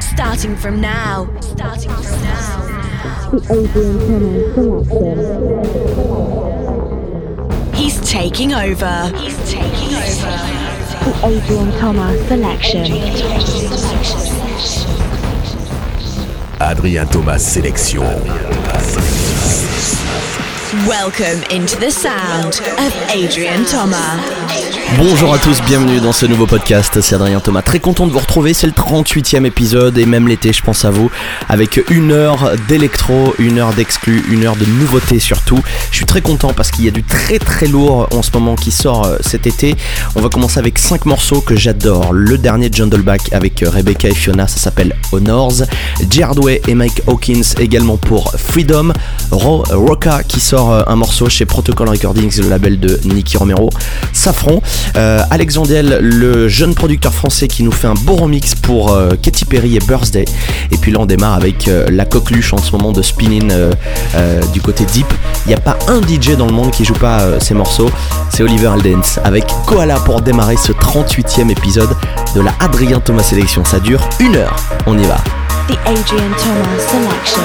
Starting from now. Starting from now. The Adrian Thomas selection. He's taking over. He's taking over. The Adrian Thomas selection. Adrien Thomas sélection. Welcome into the sound of Adrian Thomas. Bonjour à tous, bienvenue dans ce nouveau podcast, c'est Adrien Thomas, très content de vous retrouver, c'est le 38e épisode et même l'été je pense à vous, avec une heure d'électro, une heure d'exclus, une heure de nouveautés surtout. Je suis très content parce qu'il y a du très très lourd en ce moment qui sort euh, cet été. On va commencer avec 5 morceaux que j'adore. Le dernier Jundleback avec euh, Rebecca et Fiona, ça s'appelle Honors. Jardway et Mike Hawkins également pour Freedom. Ro Roca qui sort euh, un morceau chez Protocol Recordings, le label de Nicky Romero. Safron. Euh, Alexandel, le jeune producteur français qui nous fait un beau remix pour euh, Katy Perry et Birthday. Et puis là, on démarre avec euh, la coqueluche en ce moment de spinning du côté deep. Il n'y a pas un DJ dans le monde qui joue pas ces morceaux. C'est Oliver Aldens avec Koala pour démarrer ce 38e épisode de la Adrien Thomas Sélection. Ça dure une heure. On y va. The Adrian Thomas selection.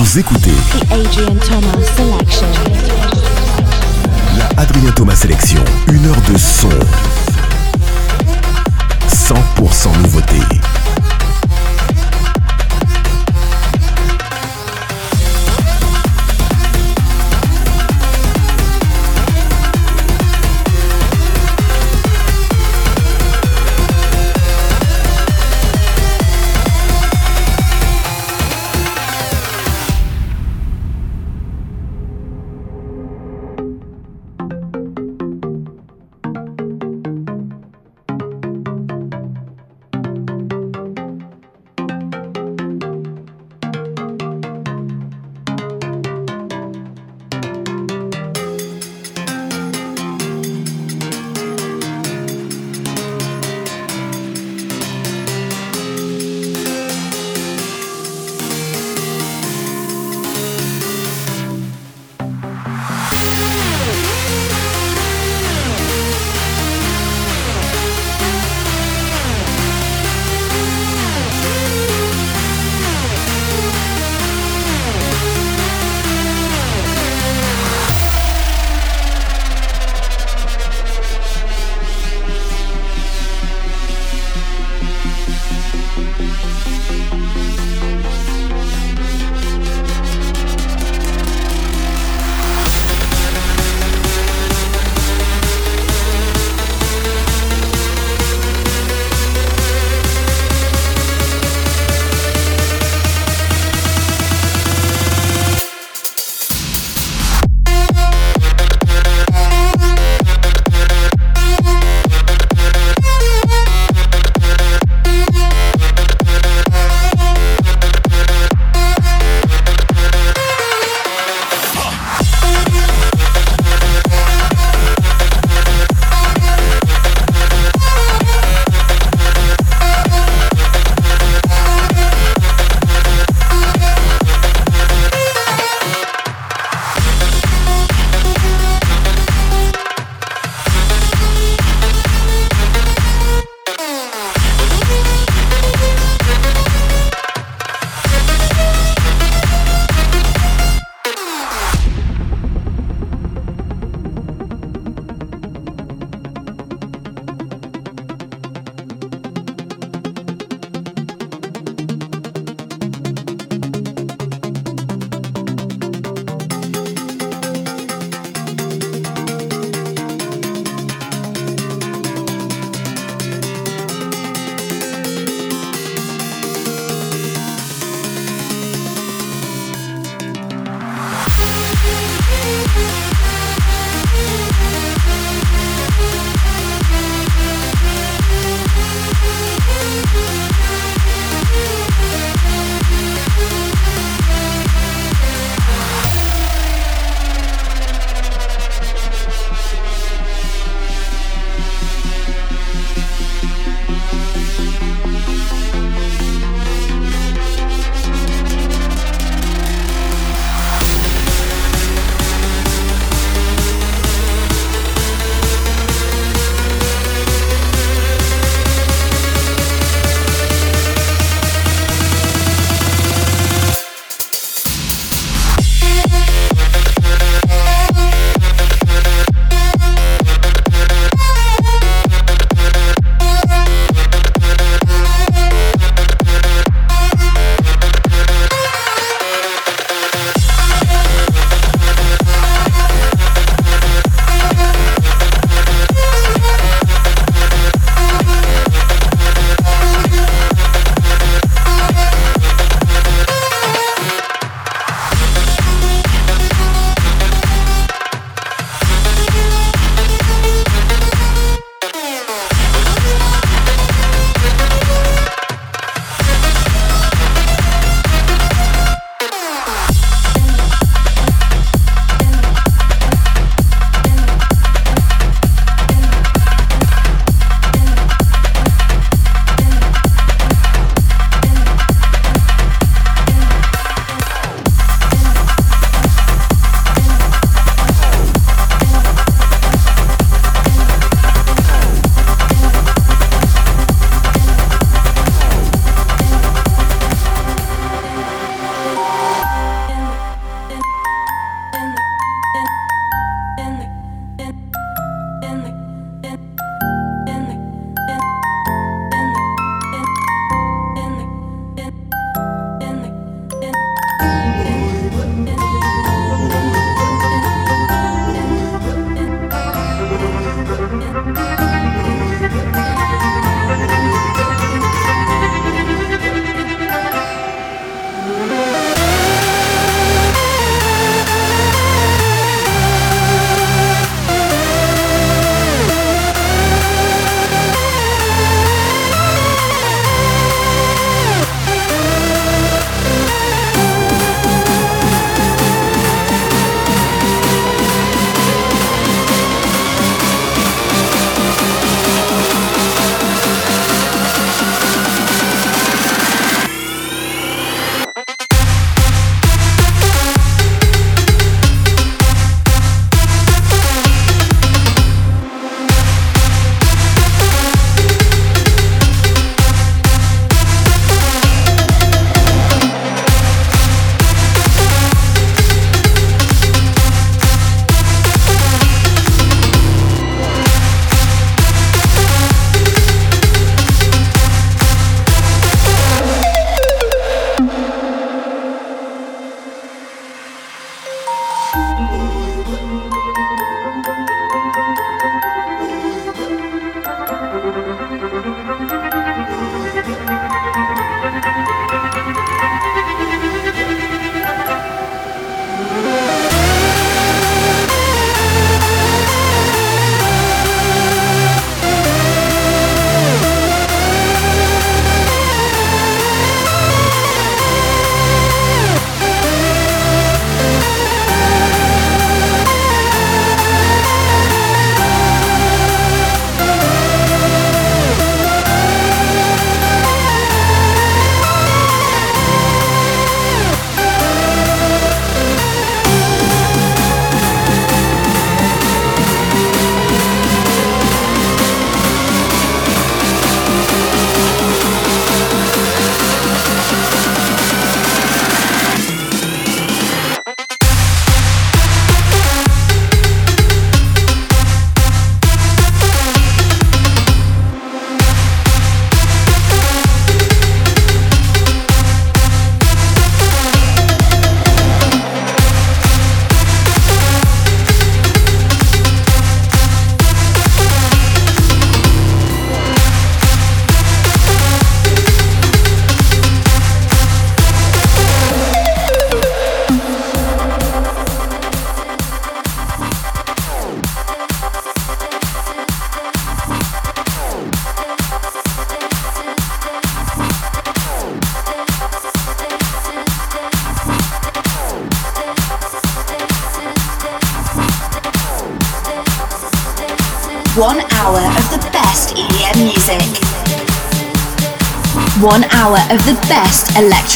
Vous écoutez The Adrian Thomas Selection. la Adrien Thomas Sélection. Une heure de son. 100% nouveauté.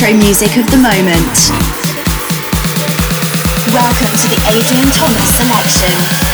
Electro music of the moment. Welcome to the Adrian Thomas selection.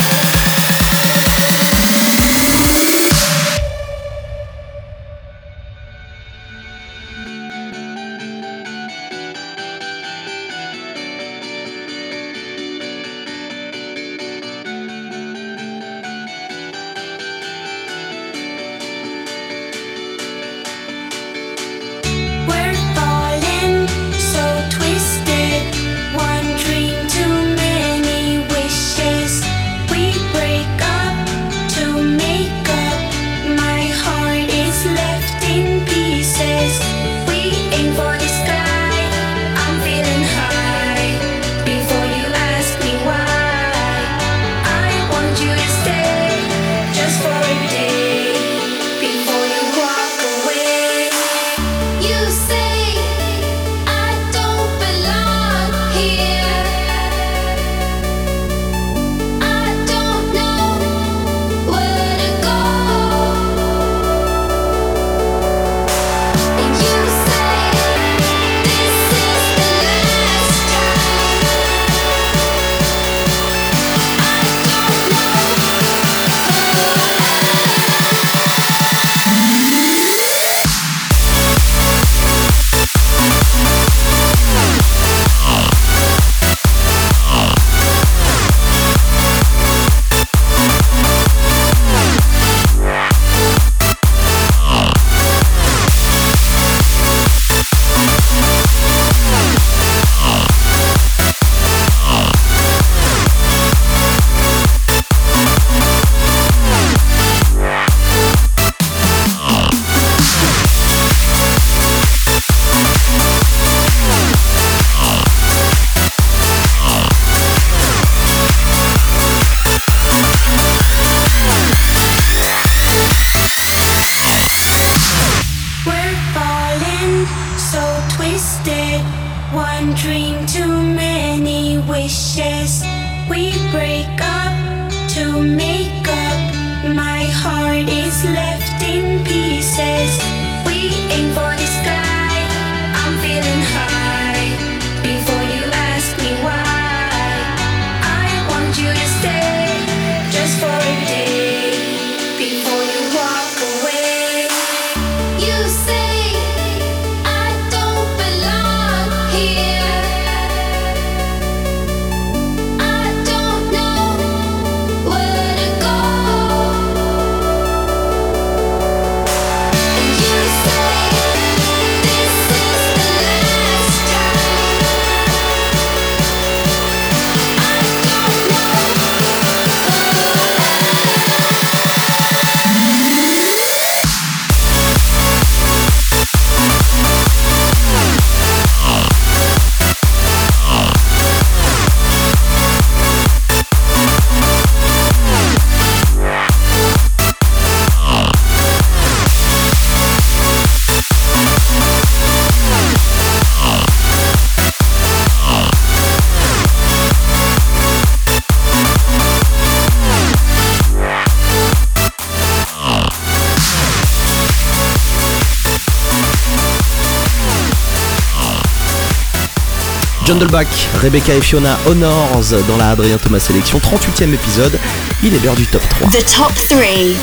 Jundelback, Rebecca et Fiona Honors dans la Adrien Thomas Sélection, 38e épisode. Il est l'heure du top 3. The top 3.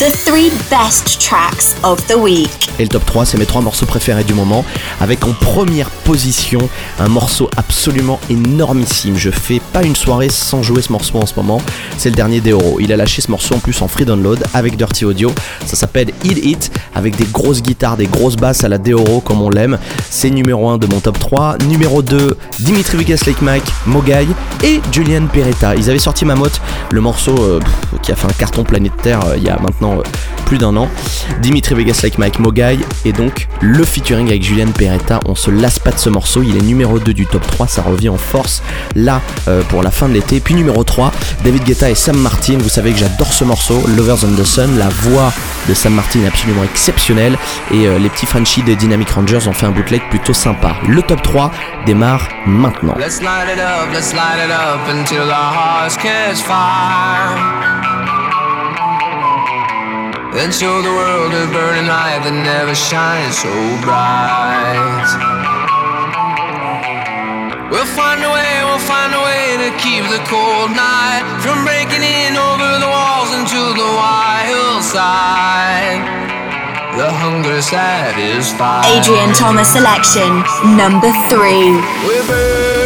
The three best tracks of the week. Et le top 3, c'est mes trois morceaux préférés du moment, avec en première position un morceau absolument énormissime. Je fais pas une soirée sans jouer ce morceau en ce moment. C'est le dernier d'Euro. Il a lâché ce morceau en plus en free download avec Dirty Audio. Ça s'appelle Eat It, avec des grosses guitares, des grosses basses à la Deoro comme on l'aime. C'est numéro 1 de mon top 3. Numéro 2, Dimitri Vegas Lake Mike, Mogai et Julian Peretta. Ils avaient sorti Mamotte, le morceau euh, qui a fait un carton planétaire euh, il y a maintenant euh, plus d'un an. Dimitri Vegas Like Mike Mogai et donc le featuring avec Julian Peretta. On se lasse pas de ce morceau, il est numéro 2 du top 3, ça revient en force là euh, pour la fin de l'été. Puis numéro 3, David Guetta et Sam Martin. Vous savez que j'adore ce morceau, Lovers on the Sun. La voix de Sam Martin est absolument exceptionnelle et euh, les petits Frenchies des Dynamic Rangers ont fait un bootleg plutôt sympa. Le top 3 démarre maintenant. Let's light it up, let's light it up until fire. Then show the world a burning light that never shines so bright. We'll find a way, we'll find a way to keep the cold night from breaking in over the walls into the wild side. The hunger satisfied. Adrian Thomas selection number three.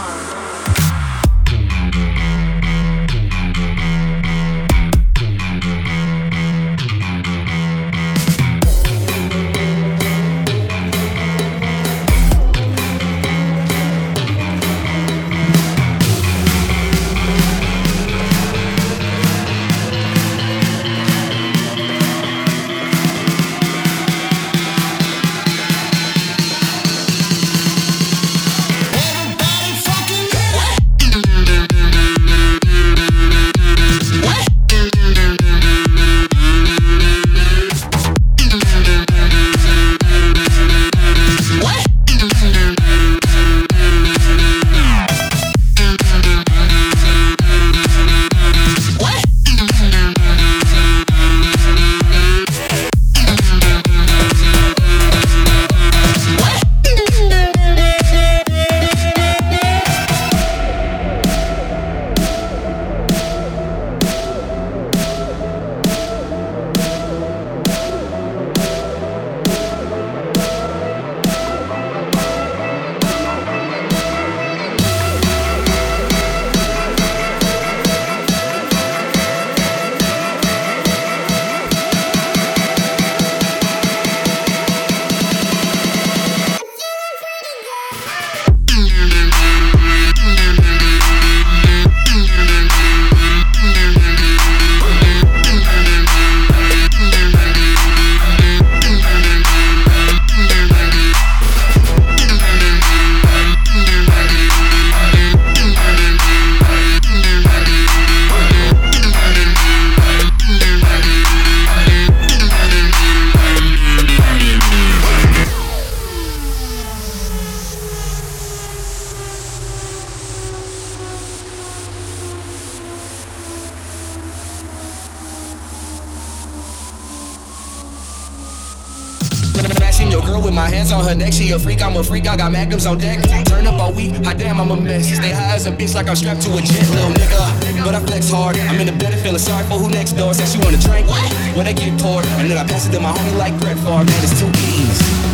On deck. Turn up all week, hot damn, I'm a mess. Stay high as a bitch like I'm strapped to a jet, little nigga. But I flex hard. I'm in the bed and feeling sorry for who next door. Said she want a drink. When they get poured, and then I pass it to my homie like Brett Favre. Man, it's two E's.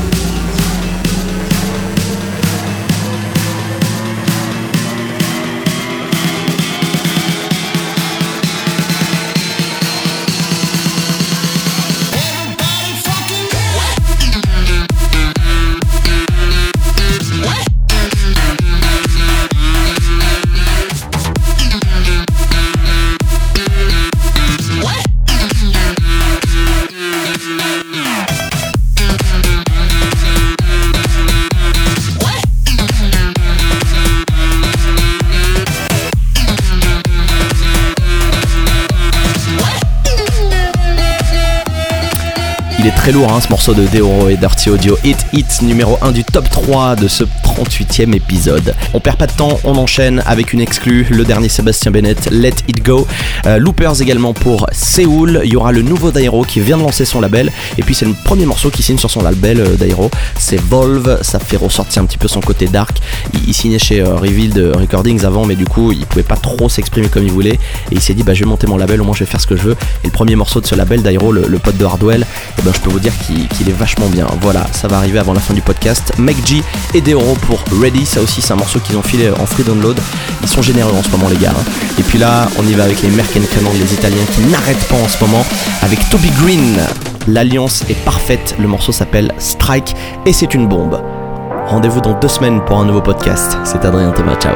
Très lourd hein, ce morceau de Deoro et Dirty Audio. Hit Hit numéro 1 du top 3 de ce 38e épisode. On perd pas de temps, on enchaîne avec une exclue, le dernier Sébastien Bennett, Let It Go. Euh, Loopers également pour Séoul. Il y aura le nouveau Dairo qui vient de lancer son label. Et puis c'est le premier morceau qui signe sur son label euh, Dairo. C'est Volve, ça fait ressortir un petit peu son côté dark. Il, signait chez euh, Revealed Recordings avant, mais du coup il pouvait pas trop s'exprimer comme il voulait. Et il s'est dit bah je vais monter mon label, au moins je vais faire ce que je veux. Et le premier morceau de ce label, Dairo, le, pote de Hardwell, eh ben, je peux vous dire qu'il est vachement bien. Voilà, ça va arriver avant la fin du podcast. Meg G et Deoro pour Ready, ça aussi c'est un morceau qu'ils ont filé en free download. Ils sont généreux en ce moment les gars. hein. Et puis là, on y va avec les Merken les Italiens qui n'arrêtent pas en ce moment avec Toby Green. L'alliance est parfaite, le morceau s'appelle Strike et c'est une bombe. Rendez-vous dans deux semaines pour un nouveau podcast. C'est Adrien Thomas, ciao.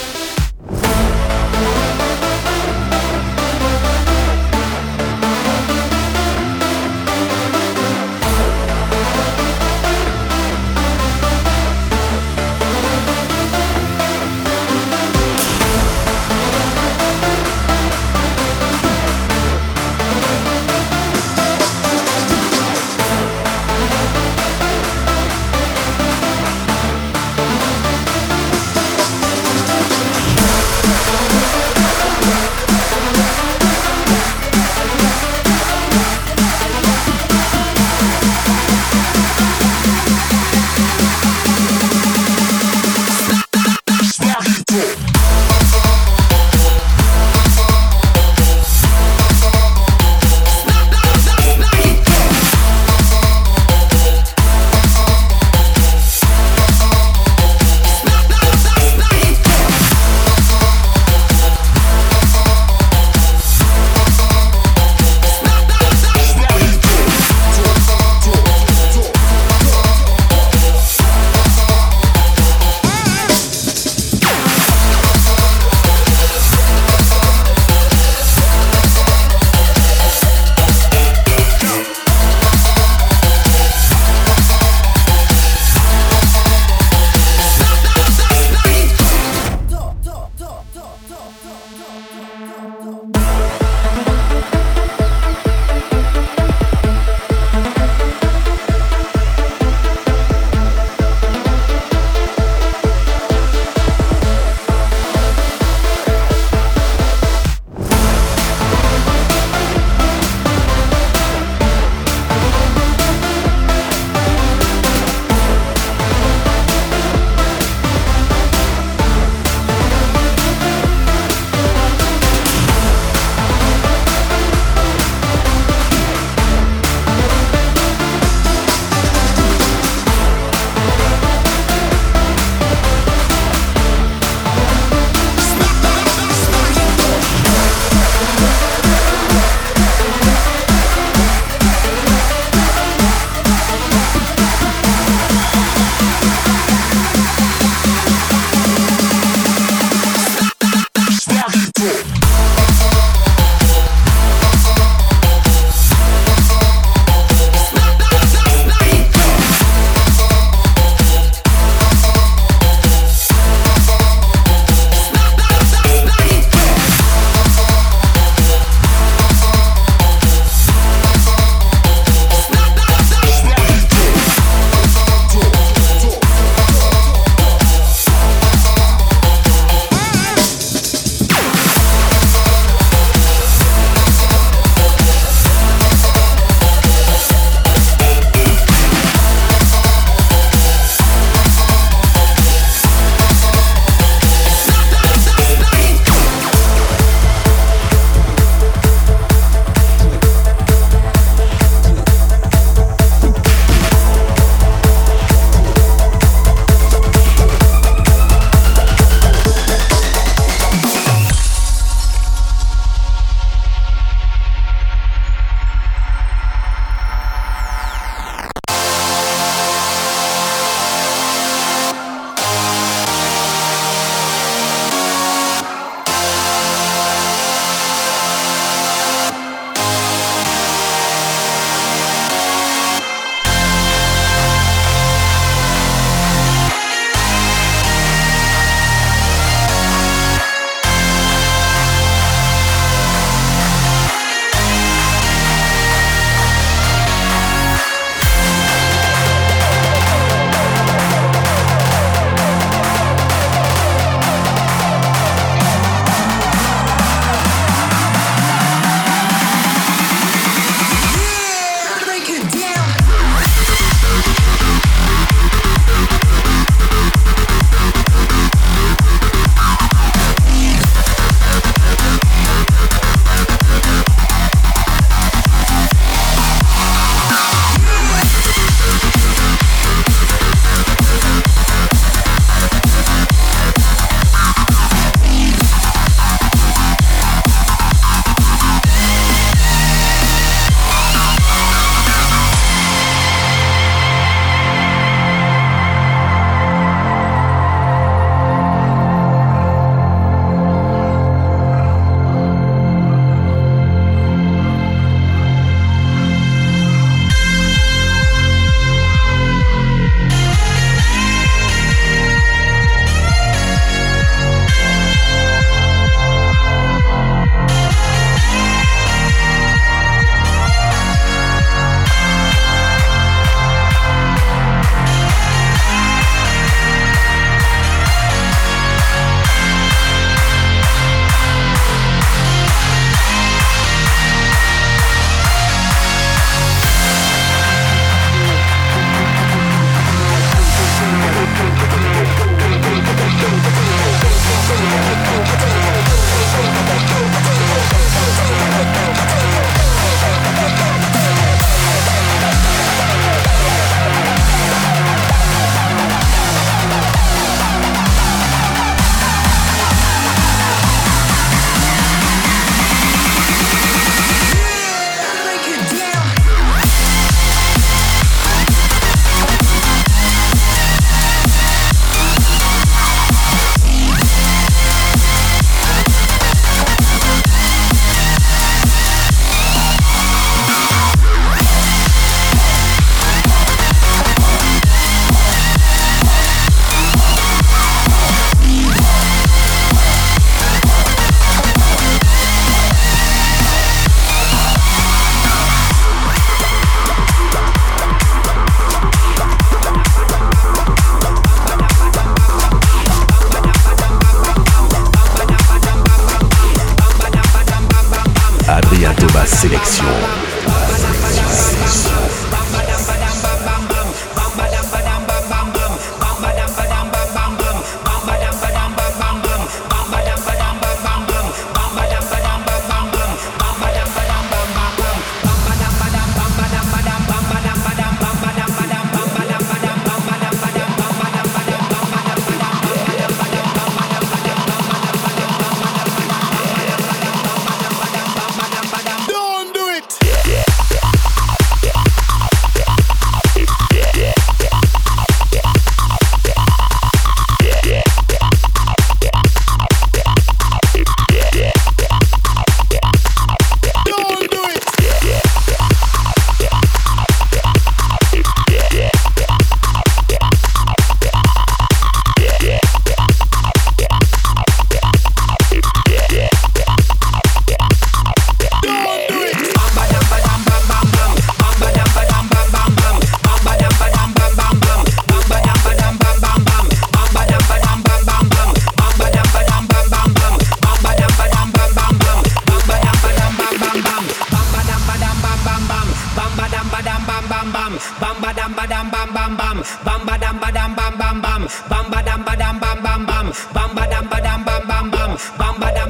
bam bam. Bam badam badam bam bam bam. Bam badam badam bam bam bam. Bam badam badam bam bam bam. Bam badam badam bam bam bam. Bam badam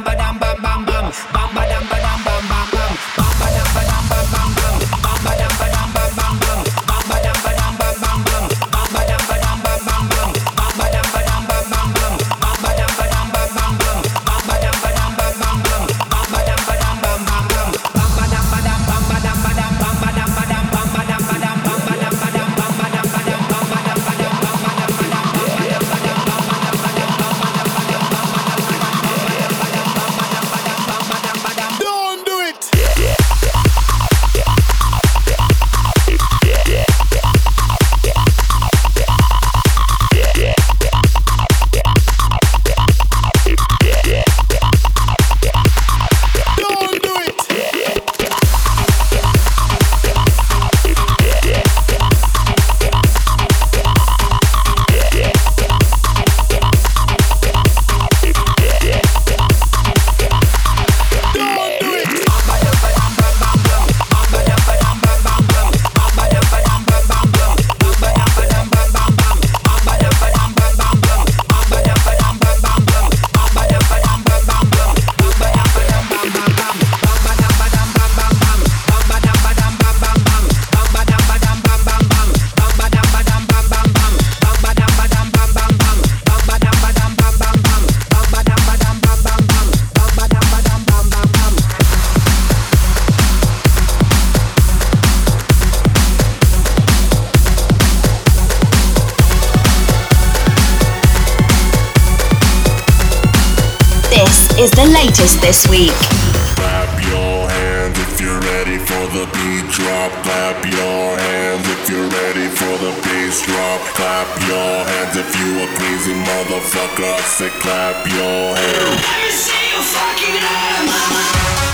is the latest this week. Clap your hands if you're ready for the beat drop. Clap your hands if you're ready for the bass drop. Clap your hands if you a crazy motherfucker. I say clap your hands. Let me see your fucking hands.